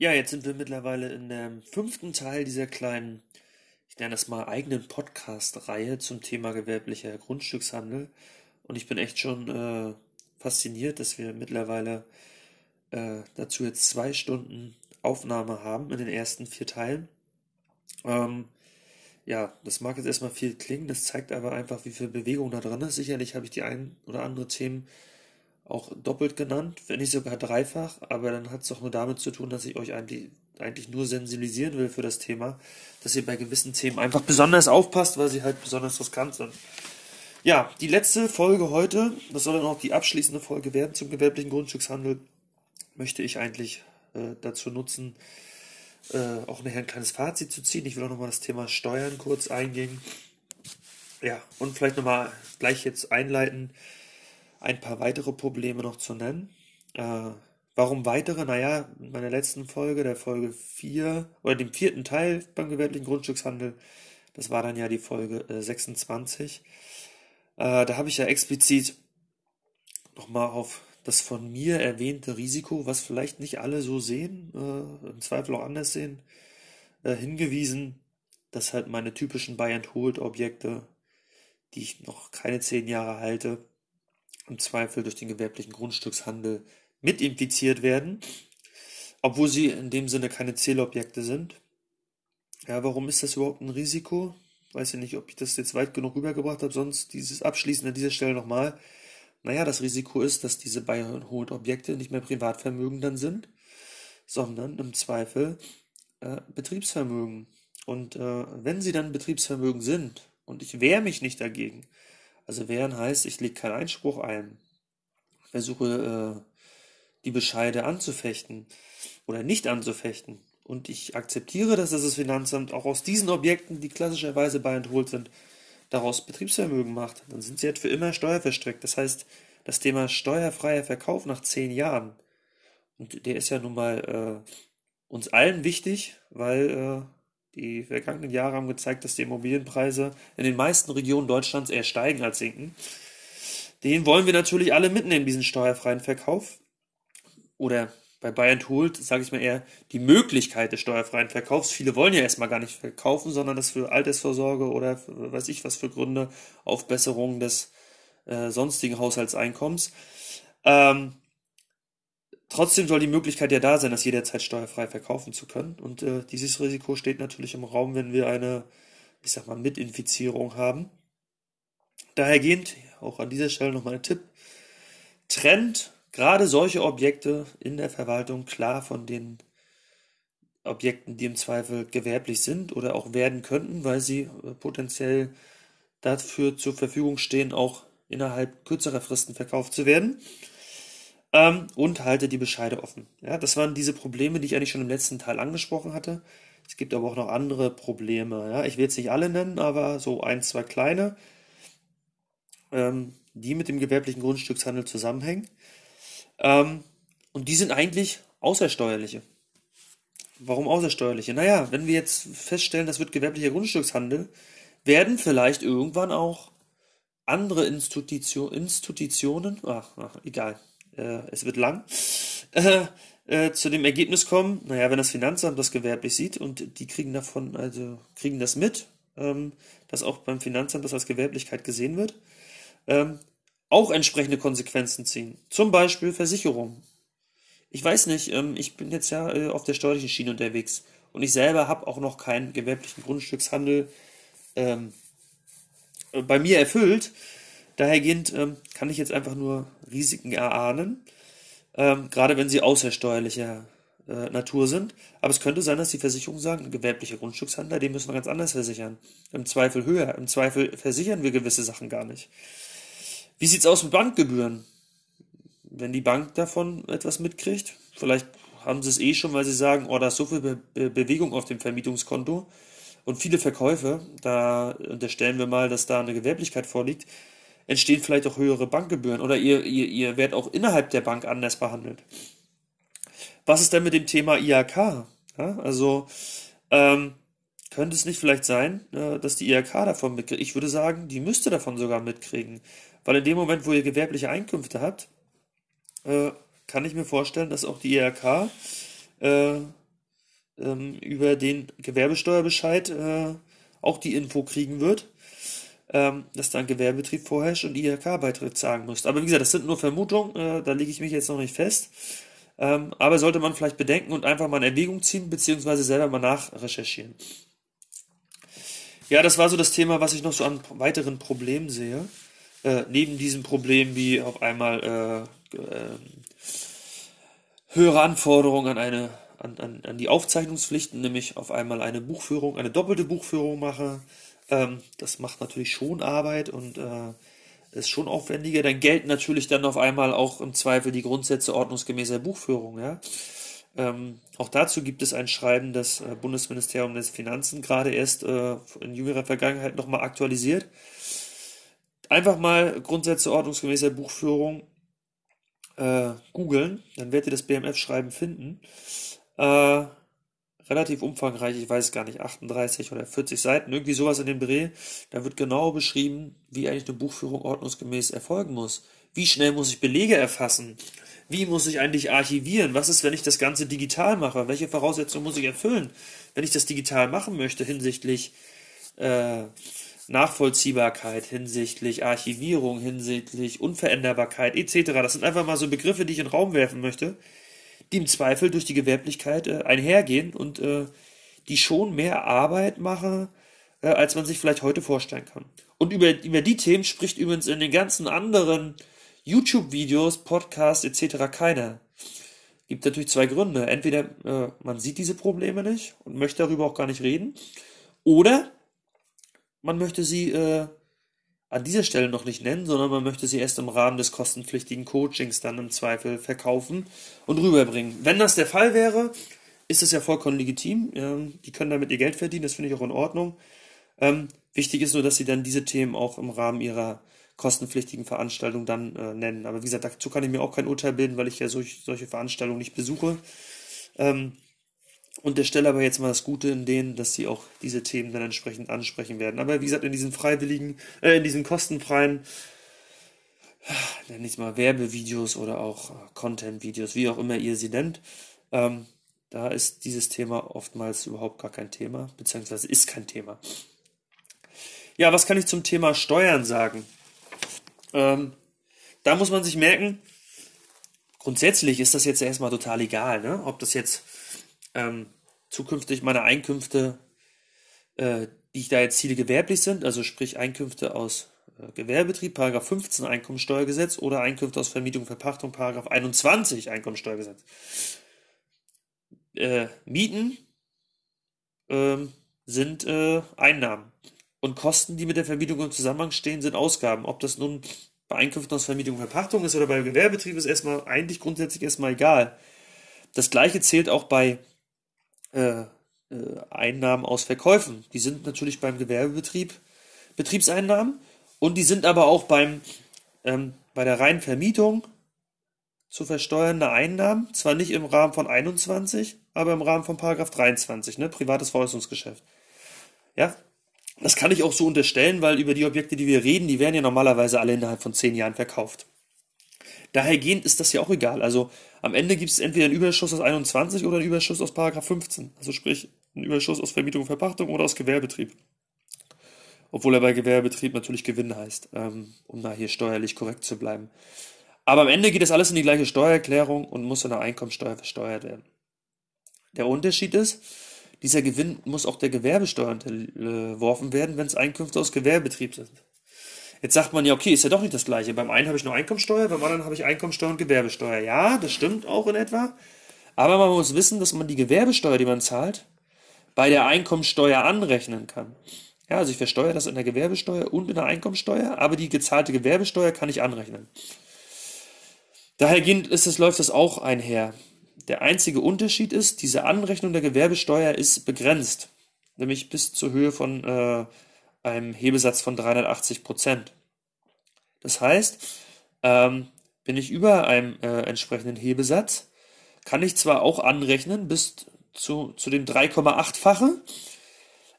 Ja, jetzt sind wir mittlerweile in dem fünften Teil dieser kleinen, ich nenne das mal eigenen Podcast-Reihe zum Thema gewerblicher Grundstückshandel. Und ich bin echt schon äh, fasziniert, dass wir mittlerweile äh, dazu jetzt zwei Stunden Aufnahme haben in den ersten vier Teilen. Ähm, ja, das mag jetzt erstmal viel klingen, das zeigt aber einfach, wie viel Bewegung da drin ist. Sicherlich habe ich die ein oder andere Themen auch doppelt genannt, wenn nicht sogar dreifach, aber dann hat es doch nur damit zu tun, dass ich euch eigentlich, eigentlich nur sensibilisieren will für das Thema, dass ihr bei gewissen Themen einfach besonders aufpasst, weil sie halt besonders riskant sind. Ja, die letzte Folge heute, das soll dann auch die abschließende Folge werden zum gewerblichen Grundstückshandel, möchte ich eigentlich äh, dazu nutzen, äh, auch nachher ein kleines Fazit zu ziehen. Ich will auch nochmal das Thema Steuern kurz eingehen. Ja, und vielleicht nochmal gleich jetzt einleiten, ein paar weitere Probleme noch zu nennen. Äh, warum weitere? Naja, in meiner letzten Folge, der Folge 4 oder dem vierten Teil beim gewerblichen Grundstückshandel, das war dann ja die Folge äh, 26, äh, da habe ich ja explizit nochmal auf das von mir erwähnte Risiko, was vielleicht nicht alle so sehen, äh, im Zweifel auch anders sehen, äh, hingewiesen, dass halt meine typischen Buy-and-Hold-Objekte, die ich noch keine zehn Jahre halte, im Zweifel durch den gewerblichen Grundstückshandel mit infiziert werden, obwohl sie in dem Sinne keine Zählobjekte sind. Ja, warum ist das überhaupt ein Risiko? Weiß ich nicht, ob ich das jetzt weit genug rübergebracht habe, sonst dieses Abschließen an dieser Stelle nochmal. Naja, das Risiko ist, dass diese Buy-and-Hold-Objekte nicht mehr Privatvermögen dann sind, sondern im Zweifel äh, Betriebsvermögen. Und äh, wenn sie dann Betriebsvermögen sind und ich wehre mich nicht dagegen, also wehren heißt, ich lege keinen Einspruch ein, versuche äh, die Bescheide anzufechten oder nicht anzufechten. Und ich akzeptiere, dass das Finanzamt auch aus diesen Objekten, die klassischerweise bei entholt sind, daraus Betriebsvermögen macht, dann sind sie halt für immer steuerverstreckt. Das heißt, das Thema steuerfreier Verkauf nach zehn Jahren, und der ist ja nun mal äh, uns allen wichtig, weil äh, die vergangenen Jahre haben gezeigt, dass die Immobilienpreise in den meisten Regionen Deutschlands eher steigen als sinken. Den wollen wir natürlich alle mitnehmen, diesen steuerfreien Verkauf. Oder bei Bayern Hold, sage ich mal eher, die Möglichkeit des steuerfreien Verkaufs. Viele wollen ja erstmal gar nicht verkaufen, sondern das für Altersvorsorge oder für, weiß ich was für Gründe, Aufbesserung des äh, sonstigen Haushaltseinkommens. Ähm, Trotzdem soll die Möglichkeit ja da sein, das jederzeit steuerfrei verkaufen zu können. Und äh, dieses Risiko steht natürlich im Raum, wenn wir eine, ich sag mal, Mitinfizierung haben. Dahergehend, auch an dieser Stelle nochmal ein Tipp, trennt gerade solche Objekte in der Verwaltung klar von den Objekten, die im Zweifel gewerblich sind oder auch werden könnten, weil sie äh, potenziell dafür zur Verfügung stehen, auch innerhalb kürzerer Fristen verkauft zu werden ähm, und halte die Bescheide offen. Ja, das waren diese Probleme, die ich eigentlich schon im letzten Teil angesprochen hatte. Es gibt aber auch noch andere Probleme. Ja, ich will jetzt nicht alle nennen, aber so ein, zwei kleine, ähm, die mit dem gewerblichen Grundstückshandel zusammenhängen. Ähm, und die sind eigentlich außersteuerliche. Warum außersteuerliche? Naja, wenn wir jetzt feststellen, das wird gewerblicher Grundstückshandel, werden vielleicht irgendwann auch andere Institution, Institutionen, ach, ach egal, äh, es wird lang, äh, äh, zu dem Ergebnis kommen, naja, wenn das Finanzamt das gewerblich sieht und die kriegen davon, also kriegen das mit, ähm, dass auch beim Finanzamt das als Gewerblichkeit gesehen wird, ähm, auch entsprechende Konsequenzen ziehen. Zum Beispiel Versicherung. Ich weiß nicht, ähm, ich bin jetzt ja äh, auf der steuerlichen Schiene unterwegs und ich selber habe auch noch keinen gewerblichen Grundstückshandel ähm, bei mir erfüllt. Dahergehend ähm, kann ich jetzt einfach nur Risiken erahnen, ähm, gerade wenn sie außersteuerlicher äh, Natur sind. Aber es könnte sein, dass die Versicherungen sagen, ein gewerblicher Grundstückshändler, den müssen wir ganz anders versichern. Im Zweifel höher. Im Zweifel versichern wir gewisse Sachen gar nicht. Wie sieht's aus mit Bankgebühren? Wenn die Bank davon etwas mitkriegt, vielleicht haben sie es eh schon, weil sie sagen, oh, da ist so viel Be Be Bewegung auf dem Vermietungskonto und viele Verkäufe, da unterstellen wir mal, dass da eine Gewerblichkeit vorliegt, entstehen vielleicht auch höhere Bankgebühren oder ihr, ihr, ihr werdet auch innerhalb der Bank anders behandelt. Was ist denn mit dem Thema IHK? Ja, also ähm, könnte es nicht vielleicht sein, äh, dass die IHK davon mitkriegt? Ich würde sagen, die müsste davon sogar mitkriegen. Weil in dem Moment, wo ihr gewerbliche Einkünfte habt, äh, kann ich mir vorstellen, dass auch die IHK äh, ähm, über den Gewerbesteuerbescheid äh, auch die Info kriegen wird, ähm, dass da ein Gewerbebetrieb vorherrscht und IHK-Beitritt zahlen muss. Aber wie gesagt, das sind nur Vermutungen, äh, da lege ich mich jetzt noch nicht fest. Ähm, aber sollte man vielleicht bedenken und einfach mal in Erwägung ziehen, beziehungsweise selber mal nachrecherchieren. Ja, das war so das Thema, was ich noch so an weiteren Problemen sehe. Äh, neben diesem Problem wie auf einmal äh, äh, höhere Anforderungen an eine an, an, an die Aufzeichnungspflichten, nämlich auf einmal eine Buchführung, eine doppelte Buchführung mache. Ähm, das macht natürlich schon Arbeit und äh, ist schon aufwendiger. Dann gelten natürlich dann auf einmal auch im Zweifel die Grundsätze ordnungsgemäßer Buchführung. Ja? Ähm, auch dazu gibt es ein Schreiben des äh, Bundesministeriums des Finanzen, gerade erst äh, in jüngerer Vergangenheit nochmal aktualisiert. Einfach mal Grundsätze ordnungsgemäßer Buchführung äh, googeln, dann werdet ihr das BMF-Schreiben finden. Äh, relativ umfangreich, ich weiß gar nicht, 38 oder 40 Seiten, irgendwie sowas in dem Dreh. Da wird genau beschrieben, wie eigentlich eine Buchführung ordnungsgemäß erfolgen muss. Wie schnell muss ich Belege erfassen? Wie muss ich eigentlich archivieren? Was ist, wenn ich das Ganze digital mache? Welche Voraussetzungen muss ich erfüllen, wenn ich das digital machen möchte hinsichtlich äh, Nachvollziehbarkeit, hinsichtlich Archivierung, hinsichtlich Unveränderbarkeit etc. Das sind einfach mal so Begriffe, die ich in den Raum werfen möchte, die im Zweifel durch die Gewerblichkeit äh, einhergehen und äh, die schon mehr Arbeit machen, äh, als man sich vielleicht heute vorstellen kann. Und über, über die Themen spricht übrigens in den ganzen anderen YouTube-Videos, Podcasts etc. keiner. Gibt natürlich zwei Gründe. Entweder äh, man sieht diese Probleme nicht und möchte darüber auch gar nicht reden, oder man möchte sie äh, an dieser Stelle noch nicht nennen, sondern man möchte sie erst im Rahmen des kostenpflichtigen Coachings dann im Zweifel verkaufen und rüberbringen. Wenn das der Fall wäre, ist es ja vollkommen legitim. Die können damit ihr Geld verdienen, das finde ich auch in Ordnung. Ähm, wichtig ist nur, dass sie dann diese Themen auch im Rahmen ihrer kostenpflichtigen Veranstaltung dann äh, nennen. Aber wie gesagt, dazu kann ich mir auch kein Urteil bilden, weil ich ja solch, solche Veranstaltungen nicht besuche. Ähm, unterstelle aber jetzt mal das Gute in denen, dass sie auch diese Themen dann entsprechend ansprechen werden. Aber wie gesagt, in diesen freiwilligen, äh, in diesen kostenfreien, nenne ich mal Werbevideos oder auch äh, Content-Videos, wie auch immer ihr sie nennt, ähm, da ist dieses Thema oftmals überhaupt gar kein Thema, beziehungsweise ist kein Thema. Ja, was kann ich zum Thema Steuern sagen? Ähm, da muss man sich merken, grundsätzlich ist das jetzt erstmal total egal, ne? ob das jetzt ähm, zukünftig meine Einkünfte, äh, die ich da jetzt ziele, gewerblich sind, also sprich Einkünfte aus äh, Gewerbebetrieb, Paragraph 15 Einkommensteuergesetz oder Einkünfte aus Vermietung, Verpachtung, Paragraph 21 Einkommensteuergesetz. Äh, Mieten ähm, sind äh, Einnahmen und Kosten, die mit der Vermietung im Zusammenhang stehen, sind Ausgaben. Ob das nun bei Einkünften aus Vermietung und Verpachtung ist oder bei Gewerbebetrieb, ist erstmal eigentlich grundsätzlich erstmal egal. Das gleiche zählt auch bei äh, äh, Einnahmen aus Verkäufen. Die sind natürlich beim Gewerbebetrieb Betriebseinnahmen und die sind aber auch beim, ähm, bei der reinen Vermietung zu versteuernde Einnahmen, zwar nicht im Rahmen von 21, aber im Rahmen von Paragraph 23, ne, privates Veräußerungsgeschäft. Ja, das kann ich auch so unterstellen, weil über die Objekte, die wir reden, die werden ja normalerweise alle innerhalb von zehn Jahren verkauft. Dahergehend ist das ja auch egal. Also am Ende gibt es entweder einen Überschuss aus 21 oder einen Überschuss aus Paragraph 15. Also sprich, einen Überschuss aus Vermietung und Verpachtung oder aus Gewerbetrieb. Obwohl er bei Gewerbetrieb natürlich Gewinn heißt, ähm, um da hier steuerlich korrekt zu bleiben. Aber am Ende geht das alles in die gleiche Steuererklärung und muss in der Einkommensteuer versteuert werden. Der Unterschied ist, dieser Gewinn muss auch der Gewerbesteuer unterworfen werden, wenn es Einkünfte aus Gewerbetrieb sind. Jetzt sagt man ja, okay, ist ja doch nicht das gleiche. Beim einen habe ich nur Einkommensteuer, beim anderen habe ich Einkommensteuer und Gewerbesteuer. Ja, das stimmt auch in etwa. Aber man muss wissen, dass man die Gewerbesteuer, die man zahlt, bei der Einkommensteuer anrechnen kann. Ja, also ich versteuere das in der Gewerbesteuer und in der Einkommensteuer, aber die gezahlte Gewerbesteuer kann ich anrechnen. Daher ist es, läuft das auch einher. Der einzige Unterschied ist, diese Anrechnung der Gewerbesteuer ist begrenzt, nämlich bis zur Höhe von äh, einem Hebesatz von 380 Prozent. Das heißt, ähm, bin ich über einem äh, entsprechenden Hebesatz, kann ich zwar auch anrechnen bis zu, zu dem 3,8-fache,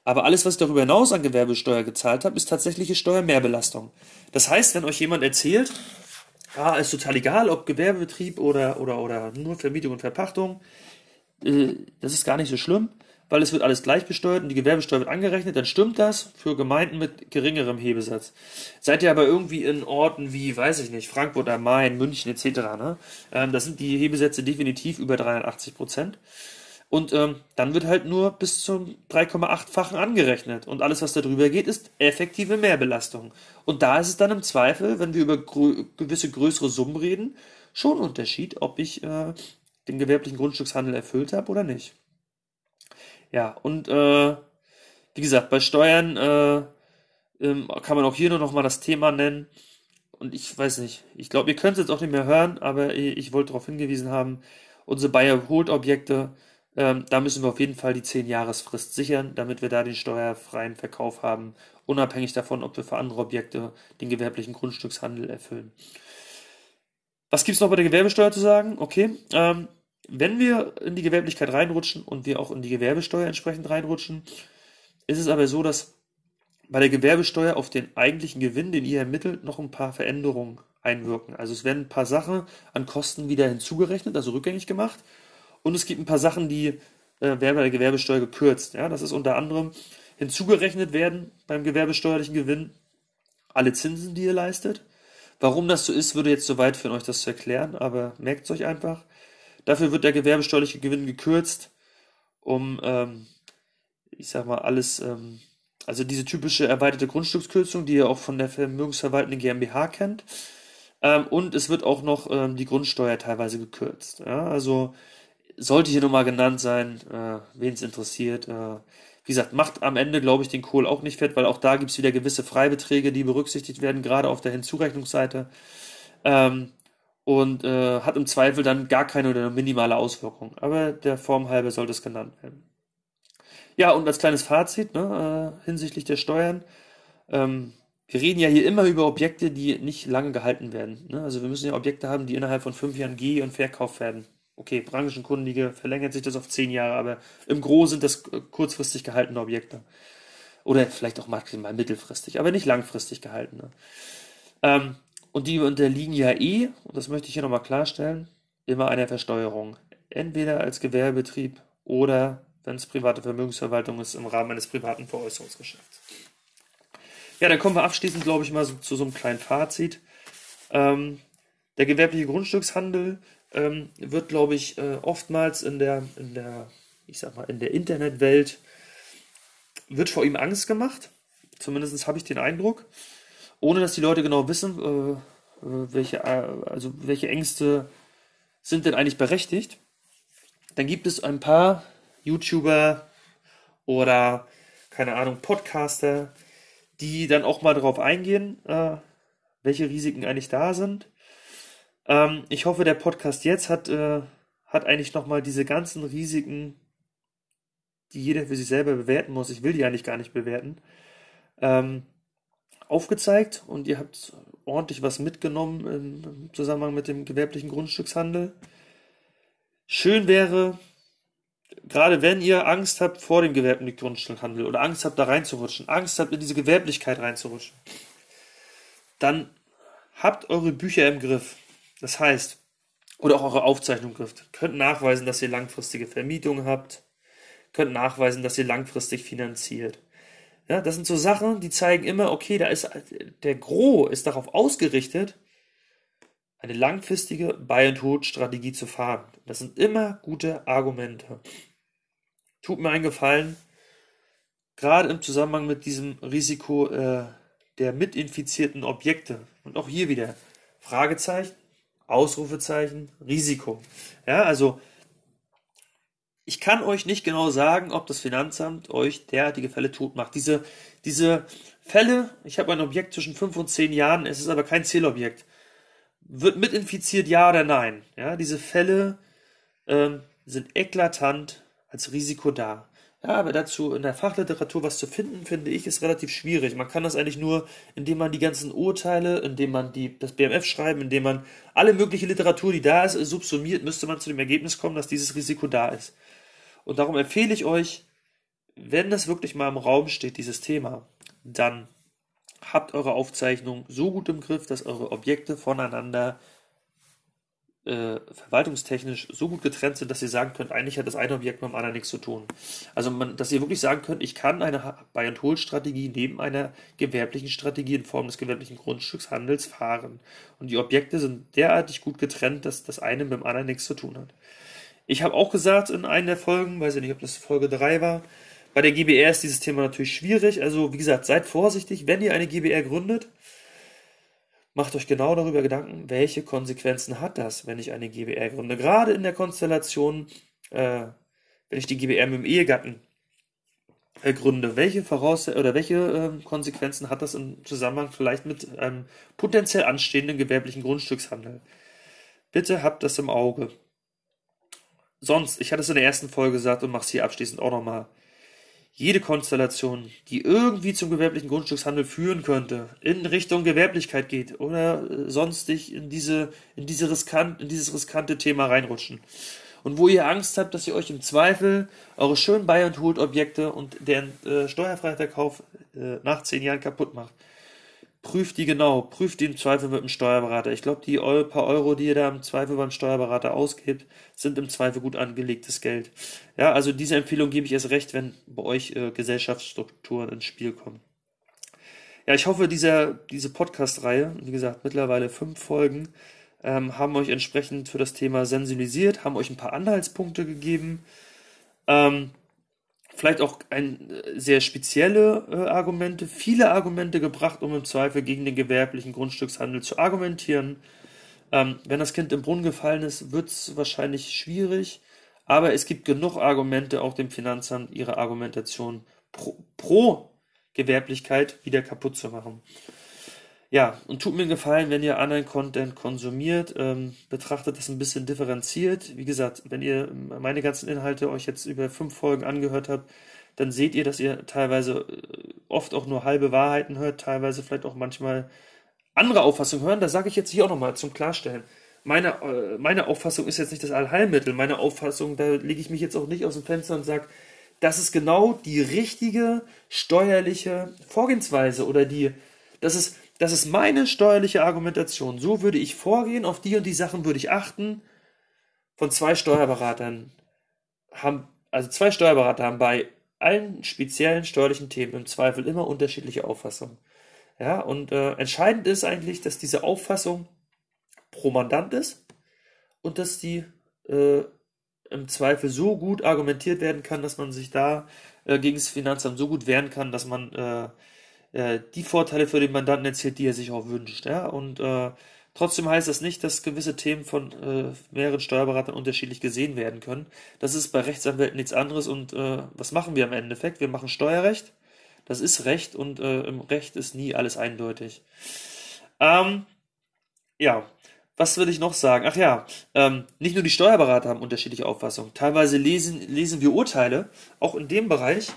aber alles, was ich darüber hinaus an Gewerbesteuer gezahlt habe, ist tatsächliche Steuermehrbelastung. Das heißt, wenn euch jemand erzählt, ah, ist total egal, ob Gewerbebetrieb oder, oder, oder nur Vermietung und Verpachtung, äh, das ist gar nicht so schlimm, weil es wird alles gleich besteuert und die Gewerbesteuer wird angerechnet, dann stimmt das für Gemeinden mit geringerem Hebesatz. Seid ihr aber irgendwie in Orten wie, weiß ich nicht, Frankfurt am Main, München etc., ne? Ähm, da sind die Hebesätze definitiv über 380 Prozent. Und ähm, dann wird halt nur bis zum 3,8-fachen angerechnet. Und alles, was darüber geht, ist effektive Mehrbelastung. Und da ist es dann im Zweifel, wenn wir über grö gewisse größere Summen reden, schon ein Unterschied, ob ich äh, den gewerblichen Grundstückshandel erfüllt habe oder nicht. Ja, und äh, wie gesagt, bei Steuern äh, ähm, kann man auch hier nur noch mal das Thema nennen. Und ich weiß nicht, ich glaube, ihr könnt es jetzt auch nicht mehr hören, aber ich, ich wollte darauf hingewiesen haben, unsere Buy-Hold-Objekte, ähm, da müssen wir auf jeden Fall die 10-Jahresfrist sichern, damit wir da den steuerfreien Verkauf haben, unabhängig davon, ob wir für andere Objekte den gewerblichen Grundstückshandel erfüllen. Was gibt es noch bei der Gewerbesteuer zu sagen? Okay, ähm, wenn wir in die Gewerblichkeit reinrutschen und wir auch in die Gewerbesteuer entsprechend reinrutschen, ist es aber so, dass bei der Gewerbesteuer auf den eigentlichen Gewinn, den ihr ermittelt, noch ein paar Veränderungen einwirken. Also es werden ein paar Sachen an Kosten wieder hinzugerechnet, also rückgängig gemacht und es gibt ein paar Sachen, die äh, werden bei der Gewerbesteuer gekürzt. Ja? Das ist unter anderem hinzugerechnet werden beim gewerbesteuerlichen Gewinn alle Zinsen, die ihr leistet. Warum das so ist, würde jetzt zu weit führen, euch das zu erklären, aber merkt es euch einfach. Dafür wird der gewerbesteuerliche Gewinn gekürzt, um, ähm, ich sag mal, alles, ähm, also diese typische erweiterte Grundstückskürzung, die ihr auch von der vermögensverwaltenden GmbH kennt. Ähm, und es wird auch noch ähm, die Grundsteuer teilweise gekürzt. Ja? Also sollte hier nochmal genannt sein, äh, wen es interessiert. Äh, wie gesagt, macht am Ende, glaube ich, den Kohl auch nicht fett, weil auch da gibt es wieder gewisse Freibeträge, die berücksichtigt werden, gerade auf der Hinzurechnungsseite. Ähm, und äh, hat im Zweifel dann gar keine oder minimale Auswirkung. Aber der Form halber sollte es genannt werden. Ja, und als kleines Fazit ne, äh, hinsichtlich der Steuern. Ähm, wir reden ja hier immer über Objekte, die nicht lange gehalten werden. Ne? Also wir müssen ja Objekte haben, die innerhalb von fünf Jahren geh- und verkauft werden okay, Branchenkundige verlängert sich das auf zehn Jahre, aber im Gro sind das kurzfristig gehaltene Objekte. Oder vielleicht auch maximal mittelfristig, aber nicht langfristig gehaltene. Ähm, und die unterliegen ja eh, und das möchte ich hier nochmal klarstellen, immer einer Versteuerung. Entweder als Gewerbebetrieb oder, wenn es private Vermögensverwaltung ist, im Rahmen eines privaten Veräußerungsgeschäfts. Ja, dann kommen wir abschließend, glaube ich, mal so, zu so einem kleinen Fazit. Ähm, der gewerbliche Grundstückshandel ähm, wird, glaube ich, äh, oftmals in der, in der, ich sag mal, in der Internetwelt wird vor ihm Angst gemacht. Zumindest habe ich den Eindruck. Ohne dass die Leute genau wissen, äh, äh welche, äh, also welche Ängste sind denn eigentlich berechtigt. Dann gibt es ein paar YouTuber oder, keine Ahnung, Podcaster, die dann auch mal darauf eingehen, äh, welche Risiken eigentlich da sind ähm, ich hoffe, der Podcast jetzt hat, äh, hat eigentlich nochmal diese ganzen Risiken, die jeder für sich selber bewerten muss, ich will die eigentlich gar nicht bewerten, ähm, aufgezeigt und ihr habt ordentlich was mitgenommen im Zusammenhang mit dem gewerblichen Grundstückshandel. Schön wäre, gerade wenn ihr Angst habt vor dem gewerblichen Grundstückshandel oder Angst habt, da reinzurutschen, Angst habt, in diese Gewerblichkeit reinzurutschen, dann habt eure Bücher im Griff. Das heißt, oder auch eure Aufzeichnung trifft, könnt nachweisen, dass ihr langfristige Vermietung habt, könnt nachweisen, dass ihr langfristig finanziert. Ja, das sind so Sachen, die zeigen immer, okay, da ist der Gros ist darauf ausgerichtet, eine langfristige Buy-and-Hold-Strategie zu fahren. Das sind immer gute Argumente. Tut mir einen Gefallen, gerade im Zusammenhang mit diesem Risiko äh, der mitinfizierten Objekte. Und auch hier wieder Fragezeichen, Ausrufezeichen, Risiko. Ja, also ich kann euch nicht genau sagen, ob das Finanzamt euch derartige Fälle tot macht. Diese, diese Fälle, ich habe ein Objekt zwischen 5 und 10 Jahren, es ist aber kein Zielobjekt. Wird mit infiziert, ja oder nein? Ja, diese Fälle ähm, sind eklatant als Risiko da. Ja, aber dazu in der Fachliteratur was zu finden, finde ich, ist relativ schwierig. Man kann das eigentlich nur, indem man die ganzen Urteile, indem man die, das BMF schreiben, indem man alle mögliche Literatur, die da ist, subsumiert, müsste man zu dem Ergebnis kommen, dass dieses Risiko da ist. Und darum empfehle ich euch, wenn das wirklich mal im Raum steht, dieses Thema, dann habt eure Aufzeichnung so gut im Griff, dass eure Objekte voneinander äh, verwaltungstechnisch so gut getrennt sind, dass ihr sagen könnt, eigentlich hat das eine Objekt mit dem anderen nichts zu tun. Also, man, dass ihr wirklich sagen könnt, ich kann eine Buy-and-Hold-Strategie neben einer gewerblichen Strategie in Form des gewerblichen Grundstückshandels fahren. Und die Objekte sind derartig gut getrennt, dass das eine mit dem anderen nichts zu tun hat. Ich habe auch gesagt in einer der Folgen, weiß ich nicht, ob das Folge 3 war, bei der GBR ist dieses Thema natürlich schwierig. Also, wie gesagt, seid vorsichtig, wenn ihr eine GBR gründet Macht euch genau darüber Gedanken, welche Konsequenzen hat das, wenn ich eine GBR gründe. Gerade in der Konstellation, äh, wenn ich die GBR mit dem Ehegatten äh, gründe, welche Voraus oder welche äh, Konsequenzen hat das im Zusammenhang vielleicht mit einem potenziell anstehenden gewerblichen Grundstückshandel? Bitte habt das im Auge. Sonst, ich hatte es in der ersten Folge gesagt und mache es hier abschließend auch nochmal jede Konstellation, die irgendwie zum gewerblichen Grundstückshandel führen könnte, in Richtung Gewerblichkeit geht oder äh, sonstig in diese, in diese riskant, in dieses riskante Thema reinrutschen. Und wo ihr Angst habt, dass ihr euch im Zweifel eure schönen Buy and Hold Objekte und deren äh, steuerfreier Verkauf äh, nach zehn Jahren kaputt macht, prüft die genau, prüft die im Zweifel mit dem Steuerberater. Ich glaube, die paar Euro, die ihr da im Zweifel beim Steuerberater ausgebt, sind im Zweifel gut angelegtes Geld. Ja, also diese Empfehlung gebe ich erst recht, wenn bei euch äh, Gesellschaftsstrukturen ins Spiel kommen. Ja, ich hoffe, dieser, diese Podcast-Reihe, wie gesagt, mittlerweile fünf Folgen, ähm, haben euch entsprechend für das Thema sensibilisiert, haben euch ein paar Anhaltspunkte gegeben. Ähm, vielleicht auch ein, äh, sehr spezielle äh, Argumente, viele Argumente gebracht, um im Zweifel gegen den gewerblichen Grundstückshandel zu argumentieren. Ähm, wenn das Kind im Brunnen gefallen ist, wird es wahrscheinlich schwierig, aber es gibt genug Argumente, auch dem Finanzamt ihre Argumentation pro, pro Gewerblichkeit wieder kaputt zu machen. Ja, und tut mir einen Gefallen, wenn ihr anderen Content konsumiert, ähm, betrachtet das ein bisschen differenziert. Wie gesagt, wenn ihr meine ganzen Inhalte euch jetzt über fünf Folgen angehört habt, dann seht ihr, dass ihr teilweise äh, oft auch nur halbe Wahrheiten hört, teilweise vielleicht auch manchmal andere Auffassungen hören. Da sage ich jetzt hier auch nochmal zum Klarstellen. Meine, äh, meine Auffassung ist jetzt nicht das Allheilmittel. Meine Auffassung, da lege ich mich jetzt auch nicht aus dem Fenster und sage, das ist genau die richtige steuerliche Vorgehensweise oder die, das ist das ist meine steuerliche Argumentation. So würde ich vorgehen, auf die und die Sachen würde ich achten. Von zwei Steuerberatern haben, also zwei Steuerberater haben bei allen speziellen steuerlichen Themen im Zweifel immer unterschiedliche Auffassungen. Ja, und äh, entscheidend ist eigentlich, dass diese Auffassung pro Mandant ist und dass die äh, im Zweifel so gut argumentiert werden kann, dass man sich da äh, gegen das Finanzamt so gut wehren kann, dass man äh, die Vorteile für den Mandanten erzielt, die er sich auch wünscht. Ja? Und äh, trotzdem heißt das nicht, dass gewisse Themen von äh, mehreren Steuerberatern unterschiedlich gesehen werden können. Das ist bei Rechtsanwälten nichts anderes. Und äh, was machen wir im Endeffekt? Wir machen Steuerrecht. Das ist Recht und äh, im Recht ist nie alles eindeutig. Ähm, ja, was will ich noch sagen? Ach ja, ähm, nicht nur die Steuerberater haben unterschiedliche Auffassungen. Teilweise lesen, lesen wir Urteile, auch in dem Bereich,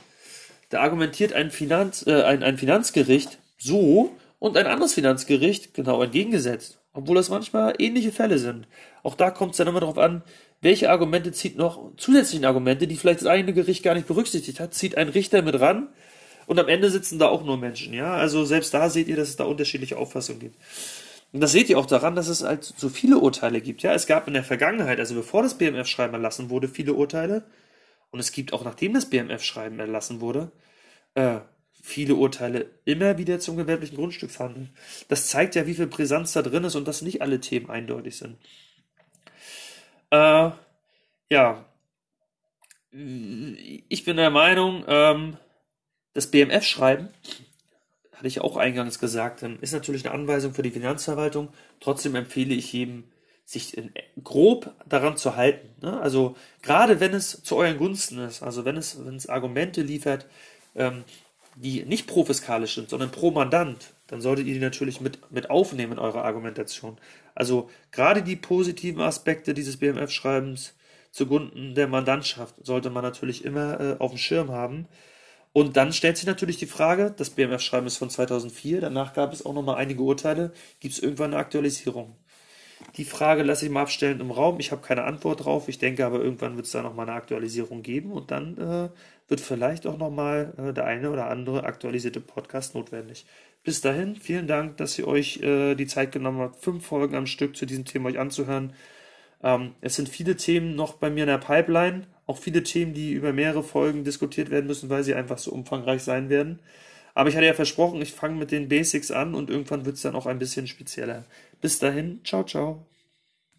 da argumentiert ein, Finanz, äh, ein, ein Finanzgericht so und ein anderes Finanzgericht genau entgegengesetzt, obwohl das manchmal ähnliche Fälle sind. Auch da kommt es dann immer darauf an, welche Argumente zieht noch zusätzliche Argumente, die vielleicht das eigene Gericht gar nicht berücksichtigt hat, zieht ein Richter mit ran und am Ende sitzen da auch nur Menschen. Ja, also selbst da seht ihr, dass es da unterschiedliche Auffassungen gibt. Und das seht ihr auch daran, dass es halt so viele Urteile gibt. Ja, es gab in der Vergangenheit, also bevor das BMF-Schreiben erlassen wurde, viele Urteile. Und es gibt auch nachdem das BMF-Schreiben erlassen wurde, viele Urteile immer wieder zum gewerblichen Grundstückshandel. Das zeigt ja, wie viel Brisanz da drin ist und dass nicht alle Themen eindeutig sind. Äh, ja, ich bin der Meinung, ähm, das BMF-Schreiben, hatte ich auch eingangs gesagt, ähm, ist natürlich eine Anweisung für die Finanzverwaltung. Trotzdem empfehle ich jedem, sich in, grob daran zu halten. Ne? Also gerade wenn es zu euren Gunsten ist, also wenn es, wenn es Argumente liefert, ähm, die nicht profiskalisch sind, sondern pro Mandant, dann solltet ihr die natürlich mit, mit aufnehmen in eurer Argumentation. Also gerade die positiven Aspekte dieses BMF-Schreibens zugunsten der Mandantschaft sollte man natürlich immer äh, auf dem Schirm haben. Und dann stellt sich natürlich die Frage, das BMF-Schreiben ist von 2004, danach gab es auch nochmal einige Urteile, gibt es irgendwann eine Aktualisierung? Die Frage lasse ich mal abstellen im Raum. Ich habe keine Antwort drauf. Ich denke aber, irgendwann wird es da nochmal eine Aktualisierung geben und dann äh, wird vielleicht auch nochmal äh, der eine oder andere aktualisierte Podcast notwendig. Bis dahin, vielen Dank, dass ihr euch äh, die Zeit genommen habt, fünf Folgen am Stück zu diesem Thema euch anzuhören. Ähm, es sind viele Themen noch bei mir in der Pipeline, auch viele Themen, die über mehrere Folgen diskutiert werden müssen, weil sie einfach so umfangreich sein werden. Aber ich hatte ja versprochen, ich fange mit den Basics an und irgendwann wird es dann auch ein bisschen spezieller. Bis dahin, ciao, ciao.